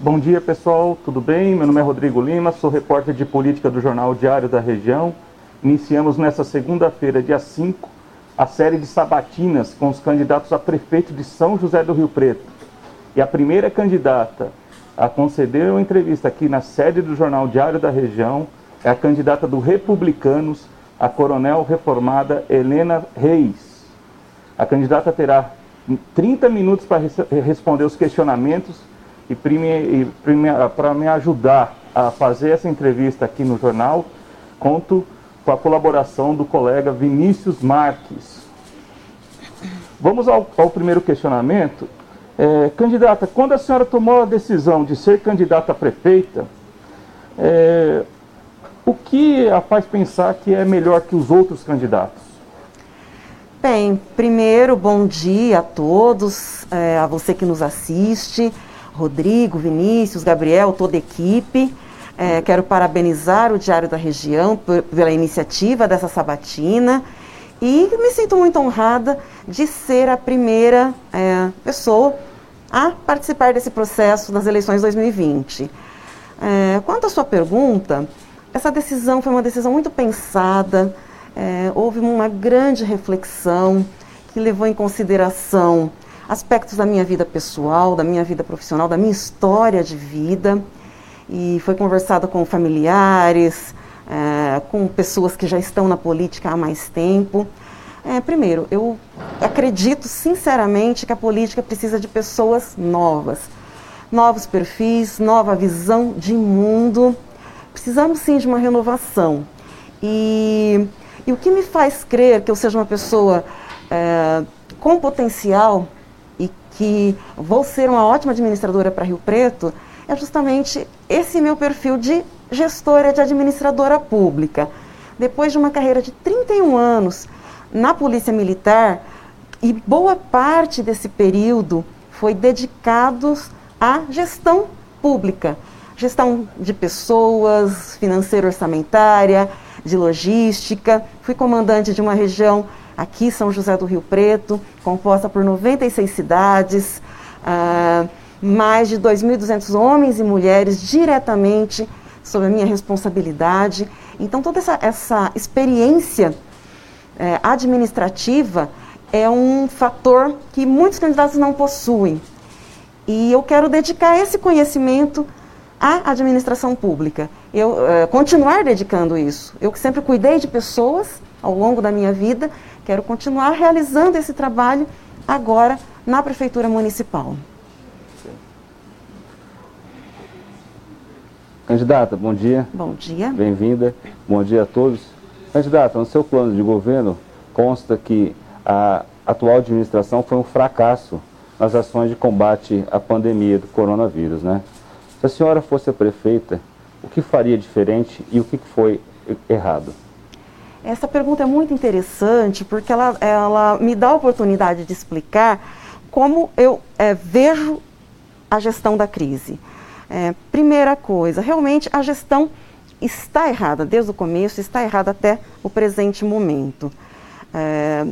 Bom dia pessoal, tudo bem? Meu nome é Rodrigo Lima, sou repórter de política do jornal Diário da Região. Iniciamos nesta segunda-feira, dia 5, a série de sabatinas com os candidatos a prefeito de São José do Rio Preto. E a primeira candidata a conceder uma entrevista aqui na sede do jornal Diário da Região é a candidata do Republicanos, a coronel reformada Helena Reis. A candidata terá 30 minutos para responder os questionamentos e, para me ajudar a fazer essa entrevista aqui no jornal, conto com a colaboração do colega Vinícius Marques. Vamos ao, ao primeiro questionamento. É, candidata, quando a senhora tomou a decisão de ser candidata a prefeita, é, o que a faz pensar que é melhor que os outros candidatos? Bem, primeiro, bom dia a todos, é, a você que nos assiste, Rodrigo, Vinícius, Gabriel, toda a equipe. É, quero parabenizar o Diário da Região por, pela iniciativa dessa sabatina e me sinto muito honrada de ser a primeira é, pessoa a participar desse processo das eleições 2020. É, quanto à sua pergunta, essa decisão foi uma decisão muito pensada, é, houve uma grande reflexão que levou em consideração aspectos da minha vida pessoal, da minha vida profissional, da minha história de vida. E foi conversada com familiares, é, com pessoas que já estão na política há mais tempo. É, primeiro, eu acredito sinceramente que a política precisa de pessoas novas, novos perfis, nova visão de mundo. Precisamos sim de uma renovação. E, e o que me faz crer que eu seja uma pessoa é, com potencial que vou ser uma ótima administradora para Rio Preto é justamente esse meu perfil de gestora, de administradora pública. Depois de uma carreira de 31 anos na Polícia Militar, e boa parte desse período foi dedicado à gestão pública, gestão de pessoas, financeira orçamentária, de logística. Fui comandante de uma região aqui, São José do Rio Preto, composta por 96 cidades, ah, mais de 2.200 homens e mulheres diretamente sob a minha responsabilidade. Então, toda essa, essa experiência é, administrativa é um fator que muitos candidatos não possuem. E eu quero dedicar esse conhecimento à administração pública. Eu é, continuar dedicando isso. Eu que sempre cuidei de pessoas ao longo da minha vida, quero continuar realizando esse trabalho agora na prefeitura municipal. Candidata, bom dia. Bom dia. Bem-vinda. Bom dia a todos. Candidata, no seu plano de governo consta que a atual administração foi um fracasso nas ações de combate à pandemia do coronavírus, né? Se a senhora fosse a prefeita, o que faria diferente e o que foi errado? Essa pergunta é muito interessante porque ela, ela me dá a oportunidade de explicar como eu é, vejo a gestão da crise. É, primeira coisa, realmente a gestão está errada desde o começo, está errada até o presente momento. É,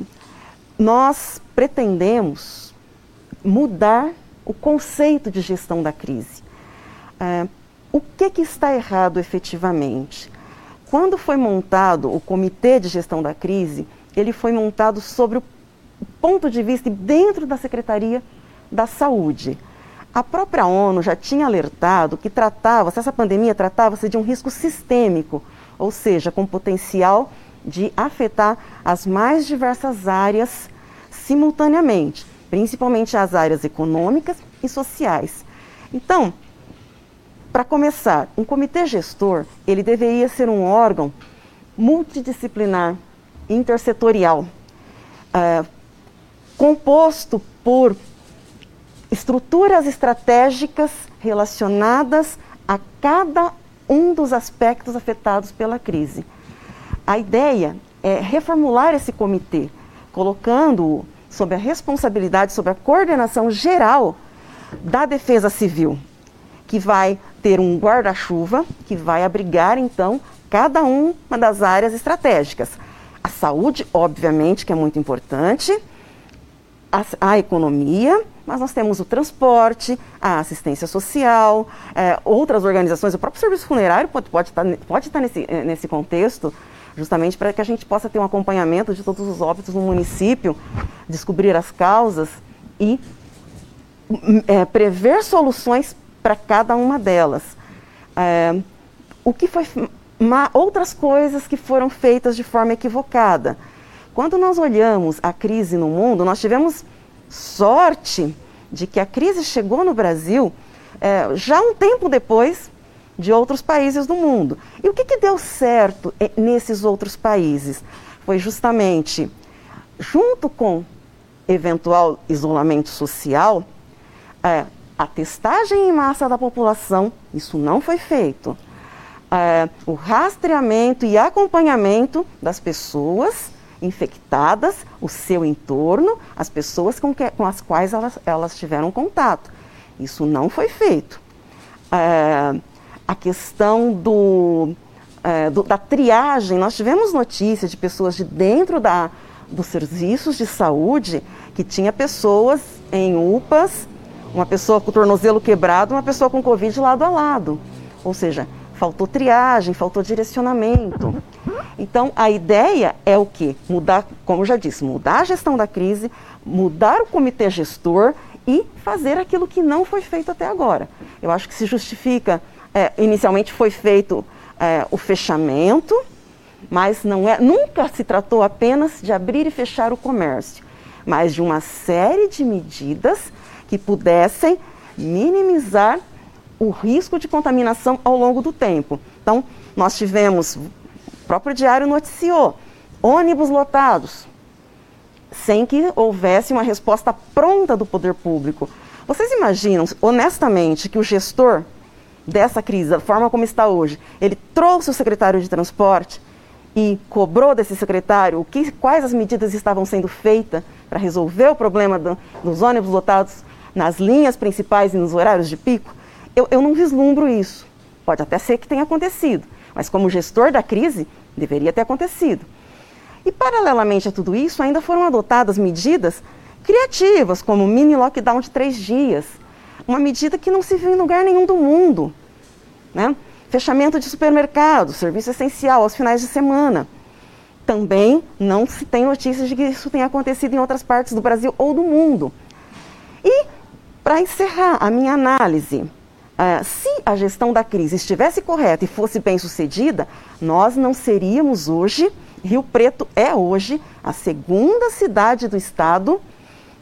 nós pretendemos mudar o conceito de gestão da crise. É, o que, que está errado efetivamente? Quando foi montado o Comitê de Gestão da Crise, ele foi montado sobre o ponto de vista dentro da Secretaria da Saúde. A própria ONU já tinha alertado que tratava-se, essa pandemia tratava-se de um risco sistêmico, ou seja, com potencial de afetar as mais diversas áreas simultaneamente, principalmente as áreas econômicas e sociais. Então, para começar, um comitê gestor, ele deveria ser um órgão multidisciplinar, intersetorial, é, composto por estruturas estratégicas relacionadas a cada um dos aspectos afetados pela crise. A ideia é reformular esse comitê, colocando-o sob a responsabilidade, sob a coordenação geral da Defesa Civil, que vai ter um guarda-chuva que vai abrigar, então, cada uma das áreas estratégicas. A saúde, obviamente, que é muito importante, a, a economia, mas nós temos o transporte, a assistência social, é, outras organizações, o próprio serviço funerário pode, pode, estar, tá pode estar tá nesse, é, nesse contexto, justamente para que a gente possa ter um acompanhamento de todos os óbitos no município, descobrir as causas e é, prever soluções para cada uma delas. É, o que foi outras coisas que foram feitas de forma equivocada. Quando nós olhamos a crise no mundo, nós tivemos sorte de que a crise chegou no Brasil é, já um tempo depois de outros países do mundo. E o que, que deu certo é, nesses outros países? Foi justamente, junto com eventual isolamento social, é, a testagem em massa da população, isso não foi feito. É, o rastreamento e acompanhamento das pessoas infectadas, o seu entorno, as pessoas com, que, com as quais elas, elas tiveram contato. Isso não foi feito. É, a questão do, é, do, da triagem, nós tivemos notícias de pessoas de dentro da, dos serviços de saúde que tinha pessoas em UPAs, uma pessoa com o tornozelo quebrado, uma pessoa com Covid lado a lado. Ou seja, faltou triagem, faltou direcionamento. Então, a ideia é o quê? Mudar, como eu já disse, mudar a gestão da crise, mudar o comitê gestor e fazer aquilo que não foi feito até agora. Eu acho que se justifica é, inicialmente foi feito é, o fechamento, mas não é, nunca se tratou apenas de abrir e fechar o comércio, mas de uma série de medidas que pudessem minimizar o risco de contaminação ao longo do tempo. Então, nós tivemos, o próprio diário noticiou, ônibus lotados, sem que houvesse uma resposta pronta do poder público. Vocês imaginam, honestamente, que o gestor dessa crise, da forma como está hoje, ele trouxe o secretário de transporte e cobrou desse secretário o que, quais as medidas estavam sendo feitas para resolver o problema do, dos ônibus lotados nas linhas principais e nos horários de pico, eu, eu não vislumbro isso. Pode até ser que tenha acontecido, mas como gestor da crise, deveria ter acontecido. E paralelamente a tudo isso, ainda foram adotadas medidas criativas, como mini lockdown de três dias, uma medida que não se viu em lugar nenhum do mundo. Né? Fechamento de supermercados, serviço essencial aos finais de semana. Também não se tem notícias de que isso tenha acontecido em outras partes do Brasil ou do mundo. E, para encerrar a minha análise, uh, se a gestão da crise estivesse correta e fosse bem sucedida, nós não seríamos hoje, Rio Preto é hoje a segunda cidade do estado,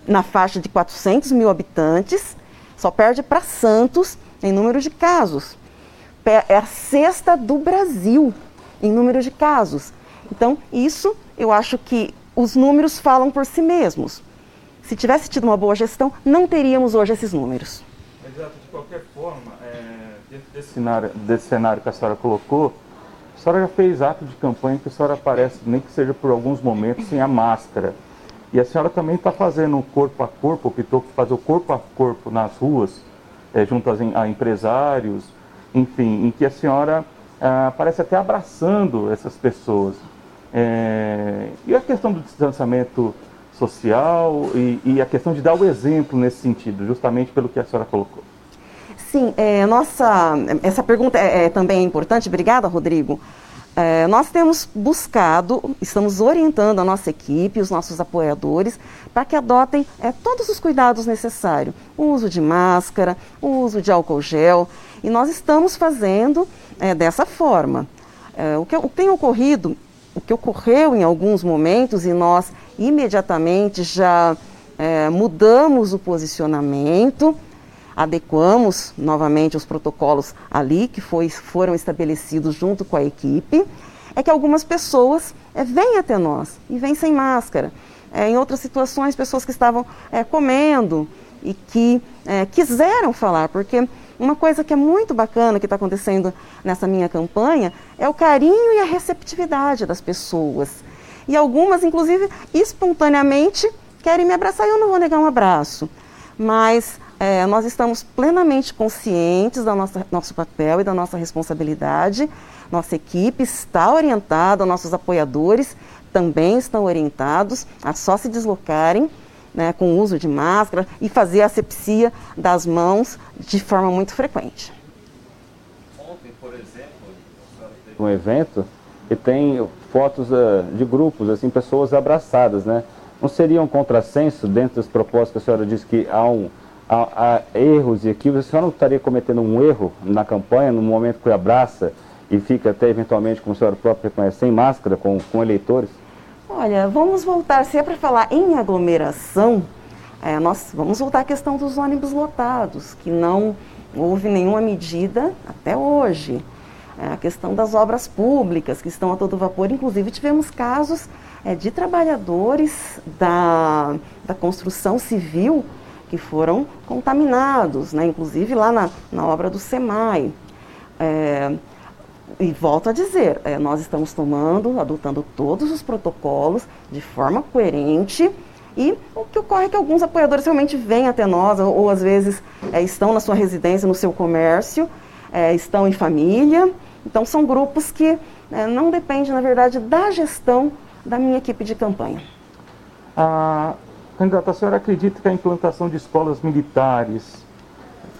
na faixa de 400 mil habitantes, só perde para Santos em número de casos. É a sexta do Brasil em número de casos. Então, isso eu acho que os números falam por si mesmos. Se tivesse tido uma boa gestão, não teríamos hoje esses números. Exato, de qualquer forma, é, dentro desse cenário, desse cenário que a senhora colocou, a senhora já fez ato de campanha que a senhora aparece, nem que seja por alguns momentos, sem a máscara. E a senhora também está fazendo corpo a corpo, optou fazer o corpo a corpo nas ruas, é, junto a, empresários, enfim, em que a senhora ah, parece até abraçando essas pessoas. É, e a questão do distanciamento social e, e, a questão de dar o exemplo nesse sentido, justamente pelo que a senhora colocou. Sim, é, nossa, essa pergunta é, é também é importante. Obrigada, Rodrigo. É, nós temos buscado, estamos orientando a nossa equipe, os nossos apoiadores, para que adotem é, todos os cuidados necessários. O uso de máscara, o uso de álcool gel. E nós estamos fazendo é, dessa forma. É, o, que, o que tem ocorrido, o que ocorreu em alguns momentos, e nós imediatamente já é, mudamos o posicionamento adequamos novamente os protocolos ali que foi, foram estabelecidos junto com a equipe, é que algumas pessoas é, vêm até nós e vêm sem máscara. É, em outras situações, pessoas que estavam é, comendo e que é, quiseram falar, porque uma coisa que é muito bacana que está acontecendo nessa minha campanha é o carinho e a receptividade das pessoas. E algumas, inclusive, espontaneamente querem me abraçar e eu não vou negar um abraço. Mas é, nós estamos plenamente conscientes do nosso papel e da nossa responsabilidade. Nossa equipe está orientada, nossos apoiadores também estão orientados a só se deslocarem né, com o uso de máscara e fazer a asepsia das mãos de forma muito frequente. Ontem, por exemplo, um evento e tem fotos uh, de grupos, assim, pessoas abraçadas, né? Não seria um contrassenso dentro das propostas que a senhora disse que há, um, há, erros e aqui a senhora não estaria cometendo um erro na campanha, no momento que abraça e fica até eventualmente, como a senhora própria reconhece, sem máscara com, com eleitores? Olha, vamos voltar, se é para falar em aglomeração, é, nós vamos voltar à questão dos ônibus lotados, que não houve nenhuma medida até hoje. É, a questão das obras públicas, que estão a todo vapor, inclusive tivemos casos é, de trabalhadores da, da construção civil que foram contaminados, né, inclusive lá na, na obra do SEMAI. É, e volto a dizer, é, nós estamos tomando, adotando todos os protocolos de forma coerente e o que ocorre é que alguns apoiadores realmente vêm até nós, ou, ou às vezes é, estão na sua residência, no seu comércio, é, estão em família. Então são grupos que é, não dependem, na verdade, da gestão da minha equipe de campanha. A candidata, a senhora acredita que a implantação de escolas militares,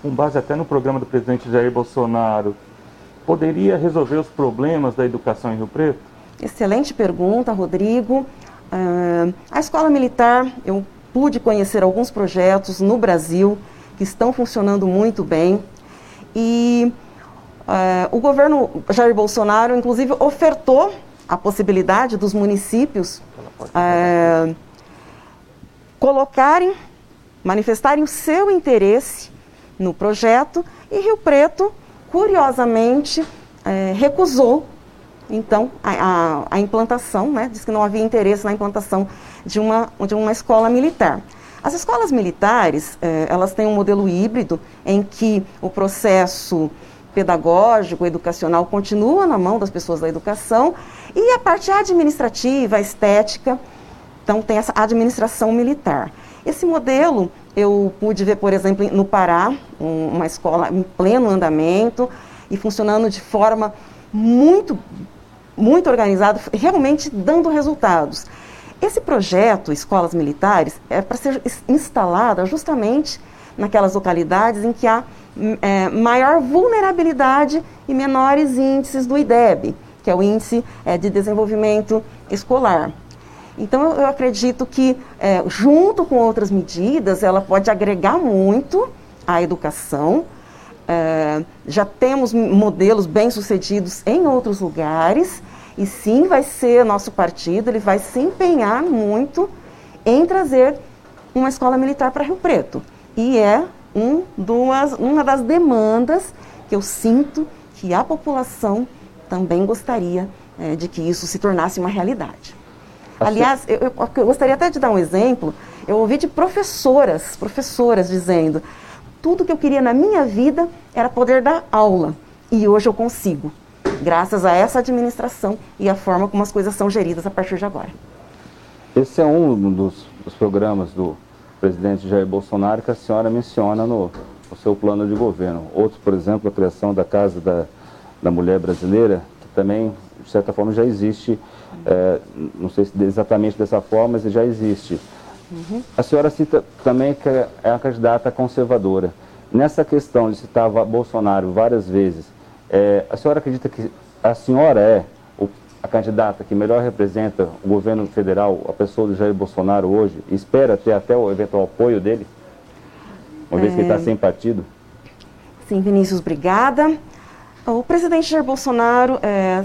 com base até no programa do presidente Jair Bolsonaro, poderia resolver os problemas da educação em Rio Preto? Excelente pergunta, Rodrigo. Uh, a escola militar, eu pude conhecer alguns projetos no Brasil que estão funcionando muito bem. E uh, o governo Jair Bolsonaro, inclusive, ofertou a possibilidade dos municípios uh, colocarem, manifestarem o seu interesse no projeto e Rio Preto curiosamente, é, recusou, então, a, a, a, implantação, né, disse que não havia interesse na implantação de uma, de uma escola militar. As escolas militares, é, elas têm um modelo híbrido em que o processo pedagógico, educacional, continua na mão das pessoas da educação e a parte administrativa, estética, então tem essa administração militar. Esse modelo eu pude ver, por exemplo, no Pará, um, uma escola em pleno andamento e funcionando de forma muito, muito organizada, realmente dando resultados. Esse projeto, Escolas Militares, é para ser instalada justamente naquelas localidades em que há é, maior vulnerabilidade e menores índices do IDEB, que é o Índice é, de Desenvolvimento Escolar. Então, eu acredito que, é, junto com outras medidas, ela pode agregar muito à educação. É, já temos modelos bem-sucedidos em outros lugares, e sim, vai ser nosso partido, ele vai se empenhar muito em trazer uma escola militar para Rio Preto. E é um, duas, uma das demandas que eu sinto que a população também gostaria é, de que isso se tornasse uma realidade. Aliás, eu, eu, eu, gostaria até de dar um exemplo. Eu ouvi de professoras, professoras dizendo: tudo que eu queria na minha vida era poder dar aula. E hoje eu consigo, graças a essa administração e a forma como as coisas são geridas a partir de agora. Esse é um dos, dos programas do presidente Jair Bolsonaro que a senhora menciona no, no seu plano de governo. Outro, por exemplo, a criação da Casa da, da Mulher Brasileira, que também, de certa forma, já existe é, não sei se exatamente dessa forma, mas já existe. Uhum. A senhora cita também que é a candidata conservadora. Nessa questão de citar Bolsonaro várias vezes, é, a senhora acredita que a senhora é o, a candidata que melhor representa o governo federal, a pessoa do Jair Bolsonaro hoje, e espera ter até o eventual apoio dele? Uma é... vez que ele está é. sem partido? Sim, Vinícius, obrigada. O presidente Jair Bolsonaro é,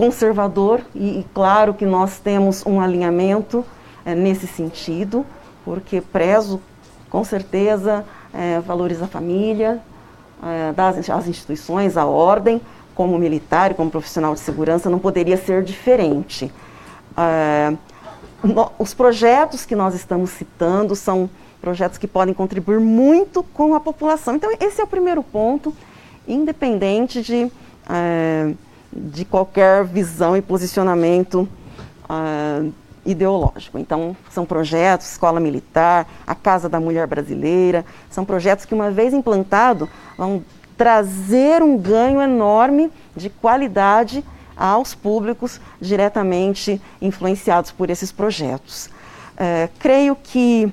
conservador e, e, claro que nós temos um alinhamento é, nesse sentido, porque prezo com certeza é, valores da família, é, das as instituições, a ordem, como militar e como profissional de segurança não poderia ser diferente. No, os projetos que nós estamos citando são projetos que podem contribuir muito com a população. Então, esse é o primeiro ponto, independente de de qualquer visão e posicionamento uh, ideológico. Então, são projetos, Escola Militar, a Casa da Mulher Brasileira, são projetos que, uma vez implantados, vão trazer um ganho enorme de qualidade aos públicos diretamente influenciados por esses projetos. É, creio que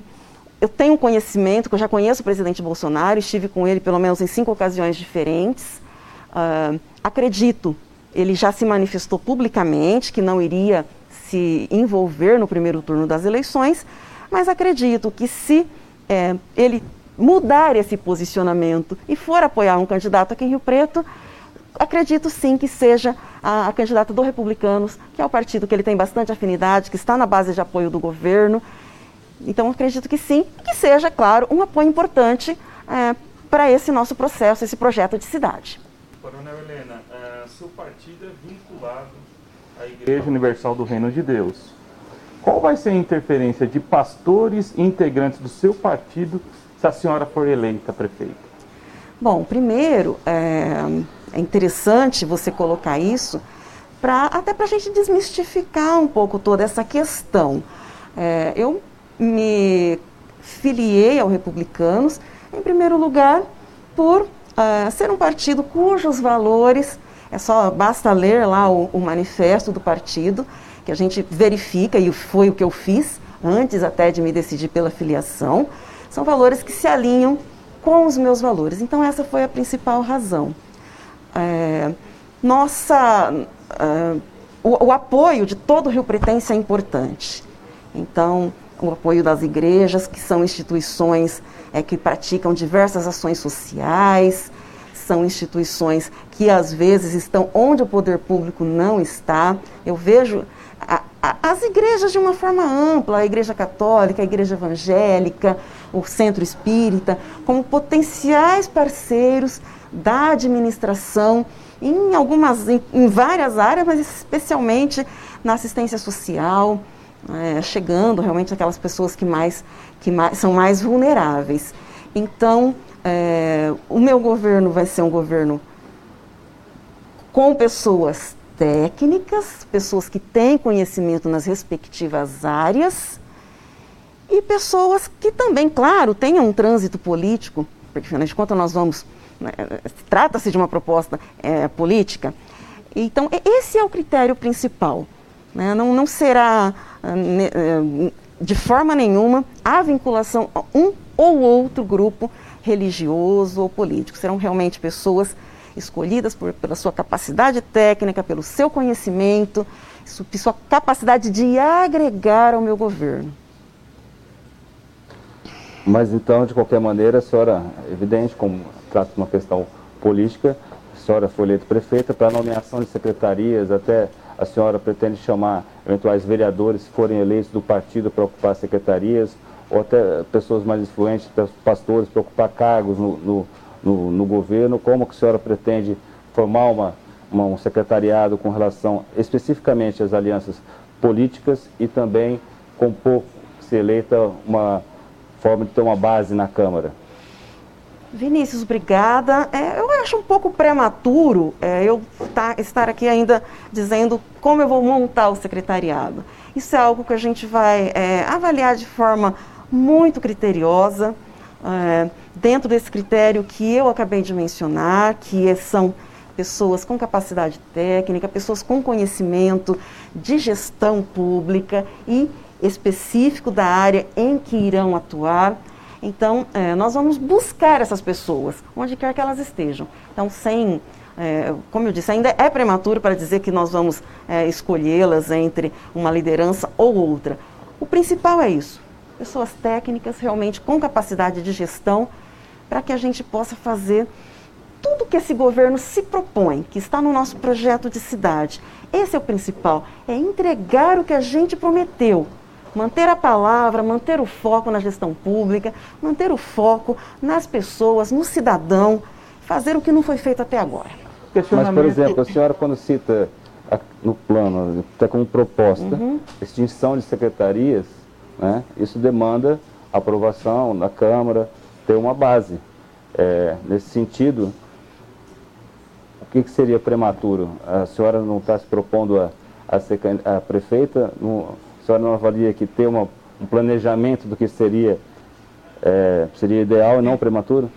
eu tenho conhecimento, que eu já conheço o presidente Bolsonaro, estive com ele pelo menos em cinco ocasiões diferentes. Uh, acredito, ele já se manifestou publicamente que não iria se envolver no primeiro turno das eleições, mas acredito que se é, ele mudar esse posicionamento e for apoiar um candidato aqui em Rio Preto, acredito sim que seja a, a, candidata do Republicanos, que é o partido que ele tem bastante afinidade, que está na base de apoio do governo. Então acredito que sim, que seja, claro, um apoio importante é, para esse nosso processo, esse projeto de cidade. Coronel Helena, seu partido é vinculado à Igreja Universal do Reino de Deus. Qual vai ser a interferência de pastores e integrantes do seu partido se a senhora for eleita prefeita? Bom, primeiro, é, é interessante você colocar isso, pra, até para a gente desmistificar um pouco toda essa questão. É, eu me filiei ao Republicanos, em primeiro lugar, por uh, ser um partido cujos valores, é só basta ler lá o, o manifesto do partido, que a gente verifica, e foi o que eu fiz, antes até de me decidir pela filiação, são valores que se alinham com os meus valores. Então, essa foi a principal razão. É, nossa, uh, o, o, apoio de todo o Rio Pretense é importante. Então, o apoio das igrejas, que são instituições é, que praticam diversas ações sociais, são instituições que às vezes estão onde o poder público não está. Eu vejo a, a, as igrejas de uma forma ampla, a igreja católica, a igreja evangélica, o centro espírita, como potenciais parceiros da administração em algumas, em, em várias áreas, mas especialmente na assistência social, é, chegando realmente aquelas pessoas que mais, que mais, são mais vulneráveis. Então, é, o meu governo vai ser um governo com pessoas técnicas, pessoas que têm conhecimento nas respectivas áreas e pessoas que também, claro, tenham um trânsito político, porque afinal de contas nós vamos, né, trata-se de uma proposta é, política. Então, esse é o critério principal. Né? Não, não será, ah, é, de forma nenhuma, a vinculação a um ou outro grupo religioso ou político. Serão realmente pessoas escolhidas por, pela sua capacidade técnica, pelo seu conhecimento, sua capacidade de agregar ao meu governo. Mas então, de qualquer maneira, a senhora, evidente, como trata de uma questão política, a senhora foi eleita prefeita para nomeação de secretarias, até a senhora pretende chamar eventuais vereadores, se forem eleitos do partido, para ocupar secretarias, ou até pessoas mais influentes, pastores, para ocupar cargos no, no, no, no governo? Como que a senhora pretende formar uma, uma, um secretariado com relação especificamente às alianças políticas e também compor, se eleita, uma forma de ter uma base na Câmara? Vinícius, obrigada. É, eu acho um pouco prematuro é, eu tá, estar aqui ainda dizendo como eu vou montar o secretariado. Isso é algo que a gente vai é, avaliar de forma muito criteriosa, é, dentro desse critério que eu acabei de mencionar, que são pessoas com capacidade técnica, pessoas com conhecimento de gestão pública e específico da área em que irão atuar. Então, é, nós vamos buscar essas pessoas, onde quer que elas estejam. Então, sem, é, como eu disse, ainda é prematuro para dizer que nós vamos é, escolhê-las entre uma liderança ou outra. O principal é isso: pessoas técnicas, realmente com capacidade de gestão, para que a gente possa fazer tudo que esse governo se propõe, que está no nosso projeto de cidade. Esse é o principal: é entregar o que a gente prometeu manter a palavra, manter o foco na gestão pública, manter o foco nas pessoas, no cidadão, fazer o que não foi feito até agora. Mas, por exemplo, a senhora quando cita no plano, até como proposta, uhum. extinção de secretarias, né, isso demanda aprovação na Câmara, ter uma base. É, nesse sentido, o que, que, seria prematuro? A senhora não está se propondo a, a ser a prefeita? Não, senhora não avalia que ter uma, um planejamento do que seria, é, seria ideal e não prematuro?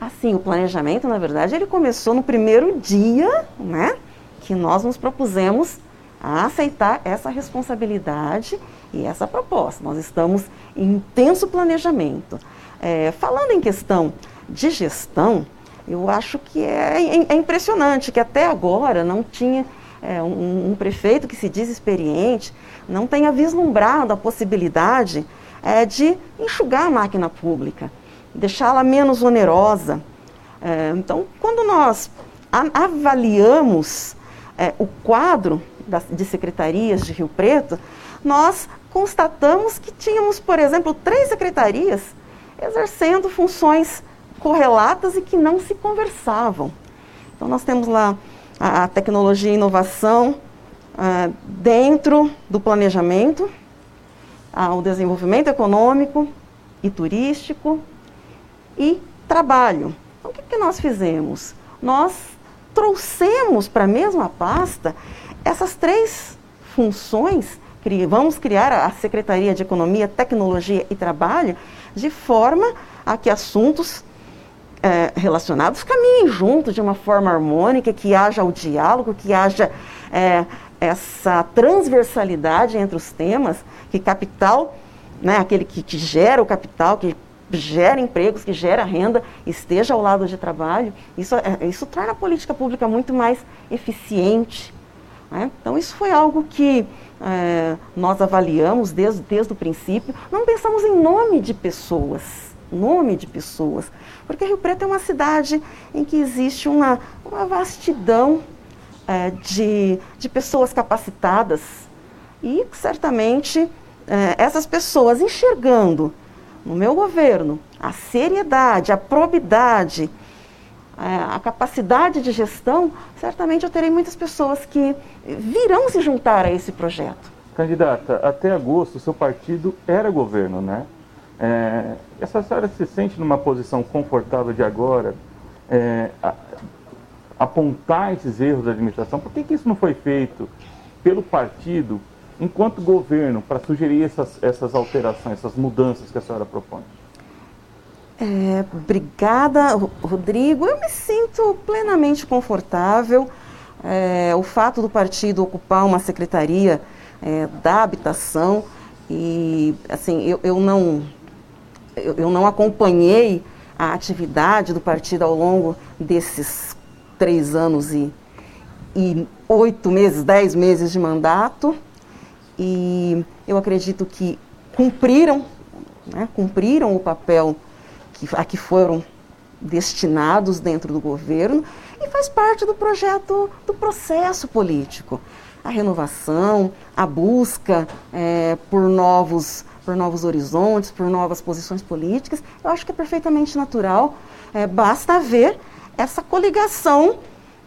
Assim, o planejamento, na verdade, ele começou no primeiro dia, né, que nós nos propusemos a aceitar essa responsabilidade e essa proposta. Nós estamos em intenso planejamento. É, falando em questão de gestão, eu acho que é, é, é impressionante que até agora não tinha é, um, um, prefeito que se diz experiente, não tenha vislumbrado a possibilidade é, de enxugar a máquina pública, deixá-la menos onerosa. É, então, quando nós avaliamos é, o quadro das, de secretarias de Rio Preto, nós constatamos que tínhamos, por exemplo, três secretarias exercendo funções correlatas e que não se conversavam. Então, nós temos lá a, a tecnologia e inovação uh, dentro do planejamento, uh, o desenvolvimento econômico e turístico e trabalho. Então, o que, que nós fizemos? Nós trouxemos para a mesma pasta essas três funções, vamos criar a Secretaria de Economia, Tecnologia e Trabalho, de forma a que assuntos é, relacionados caminhem juntos de uma forma harmônica, que haja o diálogo, que haja é, essa transversalidade entre os temas, que capital, né, aquele que, que gera o capital, que gera empregos, que gera renda, esteja ao lado de trabalho, isso, é, isso torna a política pública muito mais eficiente. Né? Então, isso foi algo que é, nós avaliamos desde, desde o princípio. Não pensamos em nome de pessoas, nome de pessoas. Porque Rio Preto é uma cidade em que existe uma, uma vastidão é, de, de pessoas capacitadas e certamente é, essas pessoas enxergando no meu governo a seriedade, a probidade, é, a capacidade de gestão, certamente eu terei muitas pessoas que virão se juntar a esse projeto. Candidata, até agosto seu partido era governo, né? É, essa senhora se sente numa posição confortável de agora é, a, apontar esses erros da administração? Por que, que isso não foi feito pelo partido enquanto governo para sugerir essas, essas alterações, essas mudanças que a senhora propõe? É, obrigada, Rodrigo. Eu me sinto plenamente confortável. É, o fato do partido ocupar uma secretaria é, da habitação e assim eu, eu não eu, eu não acompanhei a atividade do partido ao longo desses três anos e, e oito meses, dez meses de mandato. E eu acredito que cumpriram, né, cumpriram o papel que, a que foram destinados dentro do governo e faz parte do projeto, do processo político. A renovação, a busca é, por novos por novos horizontes, por novas posições políticas, eu acho que é perfeitamente natural. É, basta ver essa coligação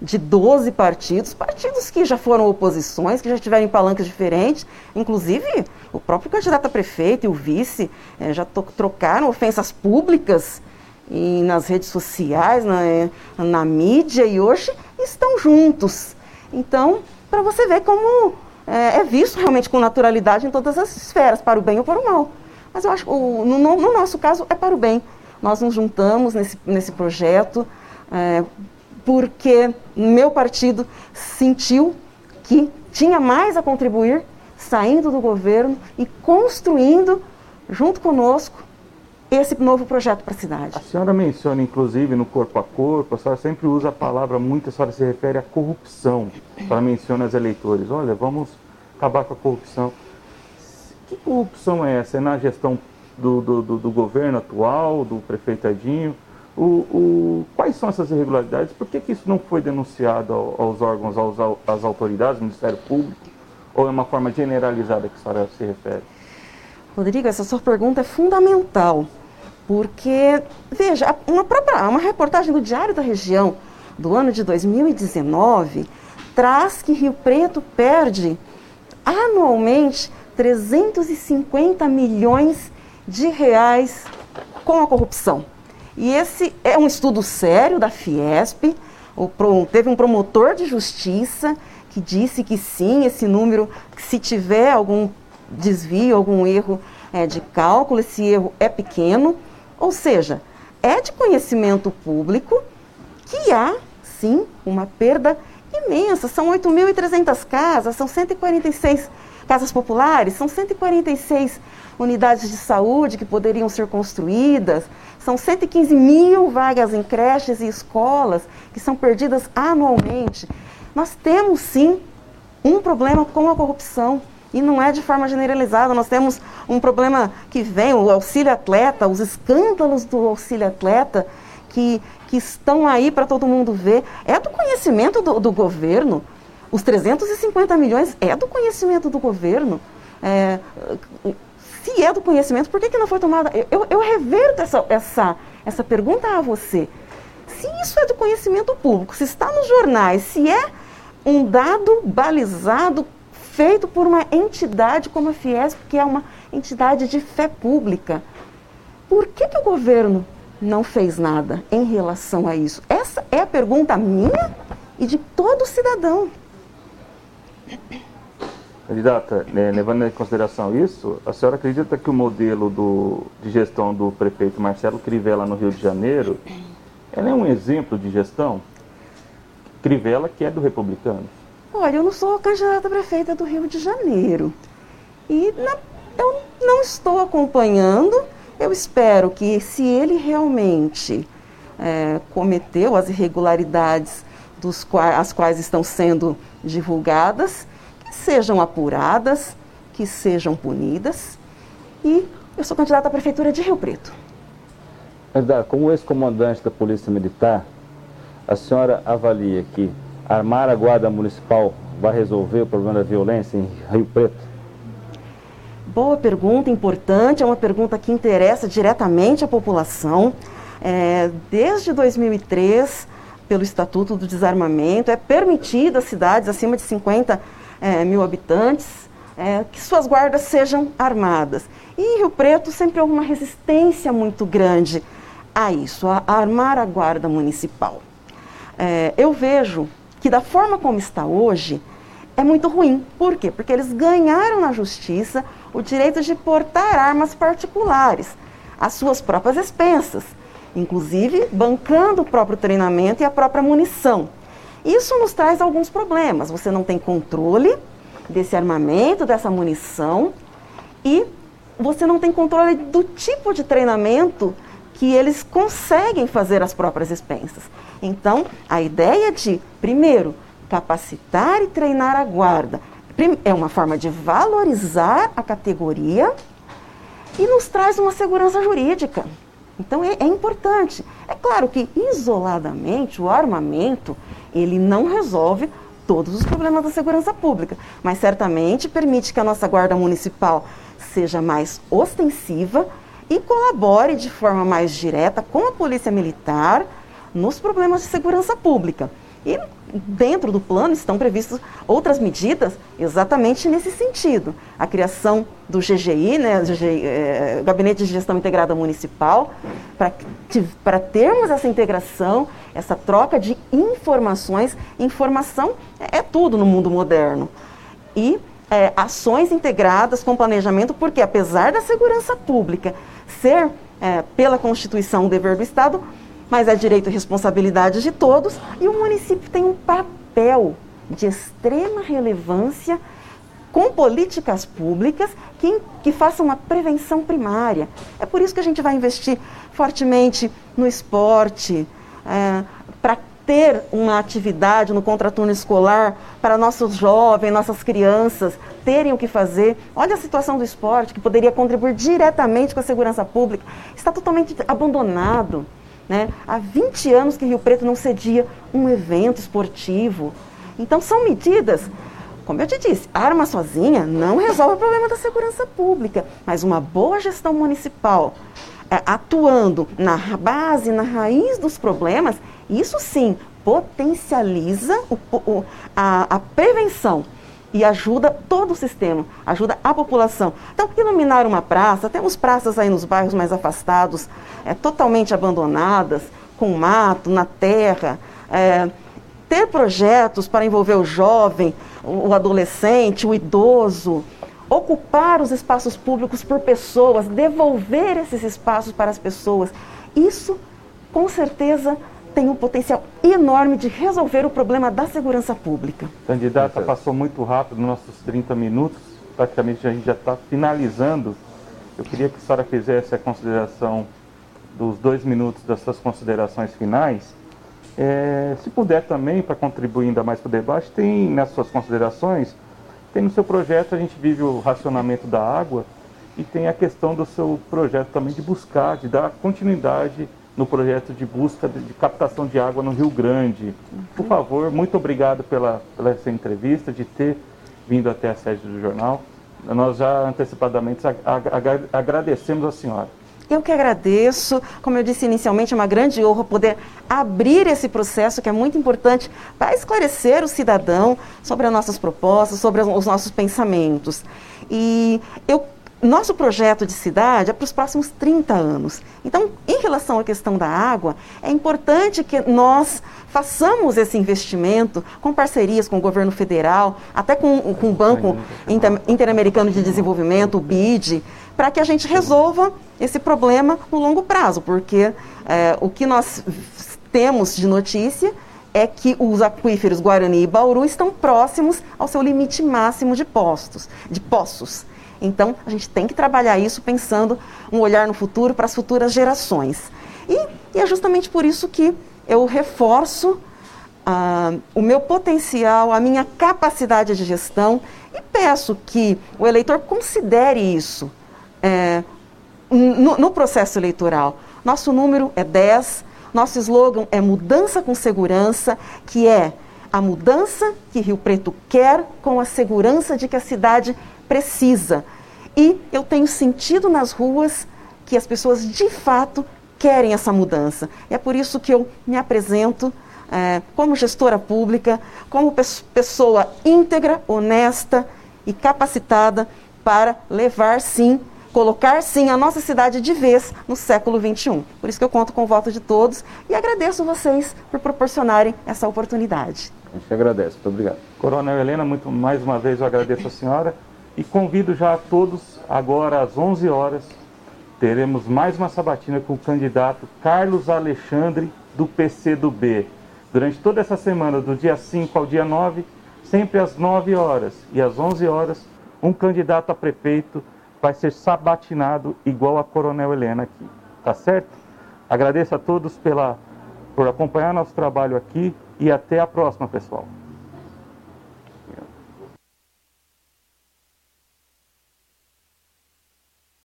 de 12 partidos, partidos que já foram oposições, que já tiveram palanques diferentes, inclusive o próprio candidato a prefeito e o vice é, já trocaram ofensas públicas e nas redes sociais, na, é, na mídia, e hoje estão juntos. Então, para você ver como é, é, visto realmente com naturalidade em todas as esferas, para o bem ou para o mal. Mas eu acho que no, no, nosso caso é para o bem. Nós nos juntamos nesse, nesse projeto é, porque meu partido sentiu que tinha mais a contribuir saindo do governo e construindo junto conosco esse novo projeto para a cidade. A senhora menciona, inclusive, no corpo a corpo, a senhora sempre usa a palavra muito, a senhora se refere à corrupção. A senhora menciona aos eleitores, olha, vamos acabar com a corrupção. Que corrupção é essa? É na gestão do, do, do, do governo atual, do prefeito Edinho? O, o, quais são essas irregularidades? Por que, que isso não foi denunciado aos órgãos, aos, às autoridades, Ministério Público? Ou é uma forma generalizada que a senhora se refere? Rodrigo, essa sua pergunta é fundamental, porque, veja, uma, própria, uma reportagem do Diário da Região do ano de 2019 traz que Rio Preto perde anualmente 350 milhões de reais com a corrupção. E esse é um estudo sério da Fiesp, teve um promotor de justiça que disse que sim, esse número, se tiver algum desvio, algum erro é, de cálculo, esse erro é pequeno, ou seja, é de conhecimento público que há, sim, uma perda imensa, são 8.300 casas, são 146 casas populares, são 146 unidades de saúde que poderiam ser construídas, são 115 mil vagas em creches e escolas que são perdidas anualmente. Nós temos sim um problema com a corrupção. E não é de forma generalizada, nós temos um problema que vem, o auxílio atleta, os escândalos do auxílio atleta, que, que estão aí para todo mundo ver. É do conhecimento do, do, governo. Os 350 milhões é do conhecimento do governo. É, se é do conhecimento, por que, que não foi tomada? Eu, eu reverto essa, essa, essa pergunta a você. Se isso é do conhecimento público, se está nos jornais, se é um dado balizado, feito por uma entidade como a Fiesp, que é uma entidade de fé pública, por que, que o governo não fez nada em relação a isso? Essa é a pergunta minha e de todo cidadão. Candidata, né, levando em consideração isso, a senhora acredita que o modelo do, de gestão do prefeito Marcelo Crivella no Rio de Janeiro é um exemplo de gestão? Crivella, que é do republicano. Olha, eu não sou candidata a prefeita do Rio de Janeiro. E na, eu não estou acompanhando. Eu espero que, se ele realmente é, cometeu as irregularidades dos quais, as quais estão sendo divulgadas, sejam apuradas, que sejam punidas. E eu sou candidata à Prefeitura de Rio Preto. Como ex-comandante da Polícia Militar, a senhora avalia que armar a Guarda Municipal vai resolver o problema da violência em Rio Preto? Boa pergunta, importante, é uma pergunta que interessa diretamente a população. É, desde 2003, pelo Estatuto do Desarmamento, é permitido às cidades acima de 50 é, mil habitantes, é, que suas guardas sejam armadas. E em Rio Preto sempre houve uma resistência muito grande a isso, a, armar a guarda municipal. É, eu vejo que da forma como está hoje, é muito ruim. Por quê? Porque eles ganharam na justiça o direito de portar armas particulares, às suas próprias expensas, inclusive bancando o próprio treinamento e a própria munição. Isso nos traz alguns problemas. Você não tem controle desse armamento, dessa munição, e você não tem controle do tipo de treinamento que eles conseguem fazer as próprias expensas. Então, a ideia de, primeiro, capacitar e treinar a guarda é uma forma de valorizar a categoria e nos traz uma segurança jurídica. Então é, é, importante. É claro que isoladamente o armamento ele não resolve todos os problemas da segurança pública, mas certamente permite que a nossa guarda municipal seja mais ostensiva e colabore de forma mais direta com a polícia militar nos problemas de segurança pública. E dentro do plano estão previstas outras medidas exatamente nesse sentido. A criação do GGI, né, GGI, é, Gabinete de Gestão Integrada Municipal, para termos essa integração, essa troca de informações. Informação é, é tudo no mundo moderno. E é, ações integradas com planejamento, porque apesar da segurança pública ser, é, pela Constituição, um dever do Estado, mas é direito e responsabilidade de todos, e o município tem um papel de extrema relevância com políticas públicas que, que façam uma prevenção primária. É por isso que a gente vai investir fortemente no esporte, é, para ter uma atividade no contraturno escolar para nossos jovens, nossas crianças terem o que fazer. Olha a situação do esporte, que poderia contribuir diretamente com a segurança pública. Está totalmente abandonado. Né? Há 20 anos que Rio Preto não cedia um evento esportivo. Então, são medidas, como eu te disse, arma sozinha não resolve o problema da segurança pública, mas uma boa gestão municipal, é, atuando na base, na raiz dos problemas, isso sim potencializa o, o, a, a prevenção e ajuda todo o sistema, ajuda a população. Então, iluminar uma praça, temos praças aí nos bairros mais afastados, é, totalmente abandonadas, com mato, na terra. É, ter projetos para envolver o jovem, o adolescente, o idoso, ocupar os espaços públicos por pessoas, devolver esses espaços para as pessoas. Isso, com certeza, tem um potencial enorme de resolver o problema da segurança pública. Candidata, passou muito rápido nos nossos 30 minutos, praticamente a gente já está finalizando. Eu queria que a senhora fizesse a consideração dos dois minutos das suas considerações finais. É, se puder também, para contribuir ainda mais para o debate, tem nas suas considerações, tem no seu projeto, a gente vive o racionamento da água e tem a questão do seu projeto também de buscar, de dar continuidade no projeto de busca de, de captação de água no Rio Grande. Por favor, muito obrigado pela, pela essa entrevista, de ter vindo até a sede do jornal. Nós já antecipadamente agradecemos a senhora. Eu que agradeço, como eu disse inicialmente, é uma grande honra poder abrir esse processo que é muito importante para esclarecer o cidadão sobre as nossas propostas, sobre os nossos pensamentos. E eu nosso projeto de cidade é para os próximos 30 anos. Então, em relação à questão da água, é importante que nós façamos esse investimento com parcerias com o governo federal, até com, com o Banco Interamericano de Desenvolvimento, o BID, para que a gente resolva esse problema no longo prazo, porque é, o que nós temos de notícia é que os aquíferos Guarani e Bauru estão próximos ao seu limite máximo de postos, de poços. Então, a gente tem que trabalhar isso pensando um olhar no futuro para as futuras gerações. E, e, é justamente por isso que eu reforço ah, o meu potencial, a minha capacidade de gestão e peço que o eleitor considere isso é, no, no processo eleitoral. Nosso número é 10, nosso slogan é mudança com segurança, que é a mudança que Rio Preto quer com a segurança de que a cidade precisa. E eu tenho sentido nas ruas que as pessoas de fato querem essa mudança. E é por isso que eu me apresento é, como gestora pública, como pessoa íntegra, honesta e capacitada para levar sim, colocar sim a nossa cidade de vez no século XXI. Por isso que eu conto com o voto de todos e agradeço vocês por proporcionarem essa oportunidade. A gente agradece, muito obrigado. Coronel Helena, muito mais uma vez eu agradeço a senhora. E convido já a todos, agora às 11 horas, teremos mais uma sabatina com o candidato Carlos Alexandre, do PCdoB. Durante toda essa semana, do dia 5 ao dia 9, sempre às 9 horas e às 11 horas, um candidato a prefeito vai ser sabatinado igual a Coronel Helena aqui. Tá certo? Agradeço a todos pela, por acompanhar nosso trabalho aqui e até a próxima, pessoal.